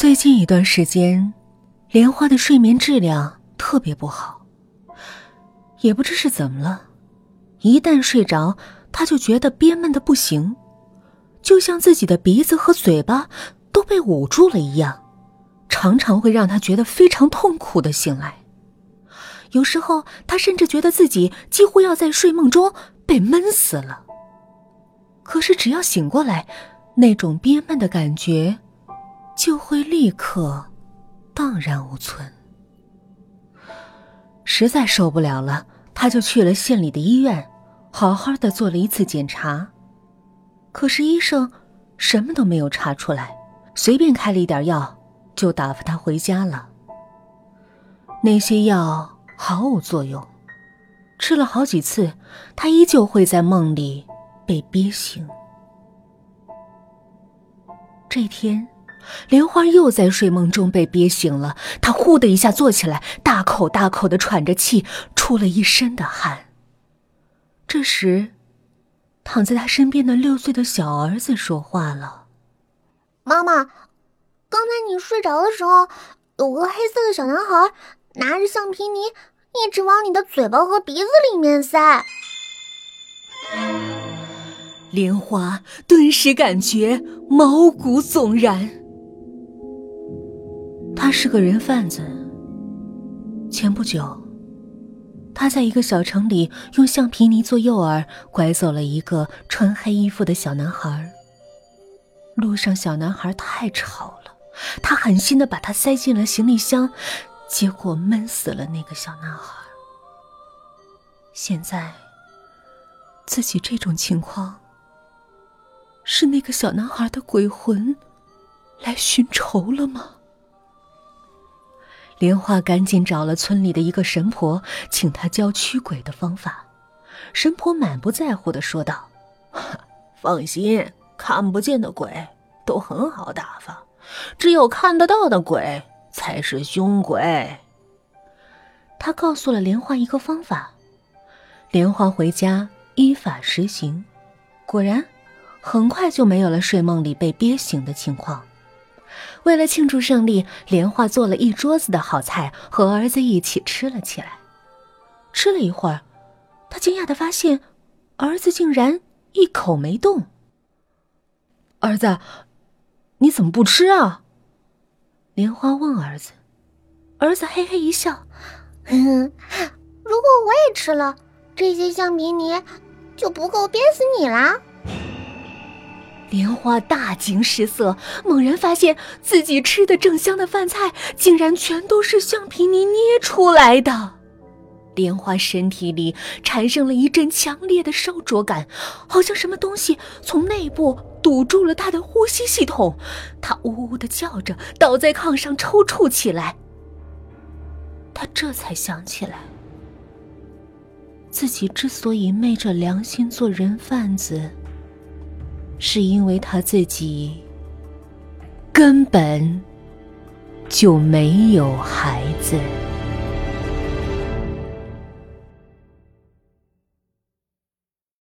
最近一段时间，莲花的睡眠质量特别不好。也不知是怎么了，一旦睡着，她就觉得憋闷的不行，就像自己的鼻子和嘴巴都被捂住了一样，常常会让她觉得非常痛苦的醒来。有时候，她甚至觉得自己几乎要在睡梦中被闷死了。可是，只要醒过来，那种憋闷的感觉。就会立刻荡然无存。实在受不了了，他就去了县里的医院，好好的做了一次检查。可是医生什么都没有查出来，随便开了一点药，就打发他回家了。那些药毫无作用，吃了好几次，他依旧会在梦里被憋醒。这天。莲花又在睡梦中被憋醒了，她呼的一下坐起来，大口大口的喘着气，出了一身的汗。这时，躺在他身边的六岁的小儿子说话了：“妈妈，刚才你睡着的时候，有个黑色的小男孩拿着橡皮泥，一直往你的嘴巴和鼻子里面塞。”莲花顿时感觉毛骨悚然。他是个人贩子。前不久，他在一个小城里用橡皮泥做诱饵，拐走了一个穿黑衣服的小男孩。路上，小男孩太吵了，他狠心的把他塞进了行李箱，结果闷死了那个小男孩。现在，自己这种情况，是那个小男孩的鬼魂来寻仇了吗？莲花赶紧找了村里的一个神婆，请他教驱鬼的方法。神婆满不在乎的说道：“放心，看不见的鬼都很好打发，只有看得到的鬼才是凶鬼。”他告诉了莲花一个方法。莲花回家依法实行，果然，很快就没有了睡梦里被憋醒的情况。为了庆祝胜利，莲花做了一桌子的好菜，和儿子一起吃了起来。吃了一会儿，他惊讶的发现，儿子竟然一口没动。儿子，你怎么不吃啊？莲花问儿子。儿子嘿嘿一笑：“如果我也吃了，这些橡皮泥就不够憋死你啦。”莲花大惊失色，猛然发现自己吃的正香的饭菜，竟然全都是橡皮泥捏出来的。莲花身体里产生了一阵强烈的烧灼感，好像什么东西从内部堵住了他的呼吸系统。他呜呜的叫着，倒在炕上抽搐起来。他这才想起来，自己之所以昧着良心做人贩子。是因为他自己根本就没有孩子。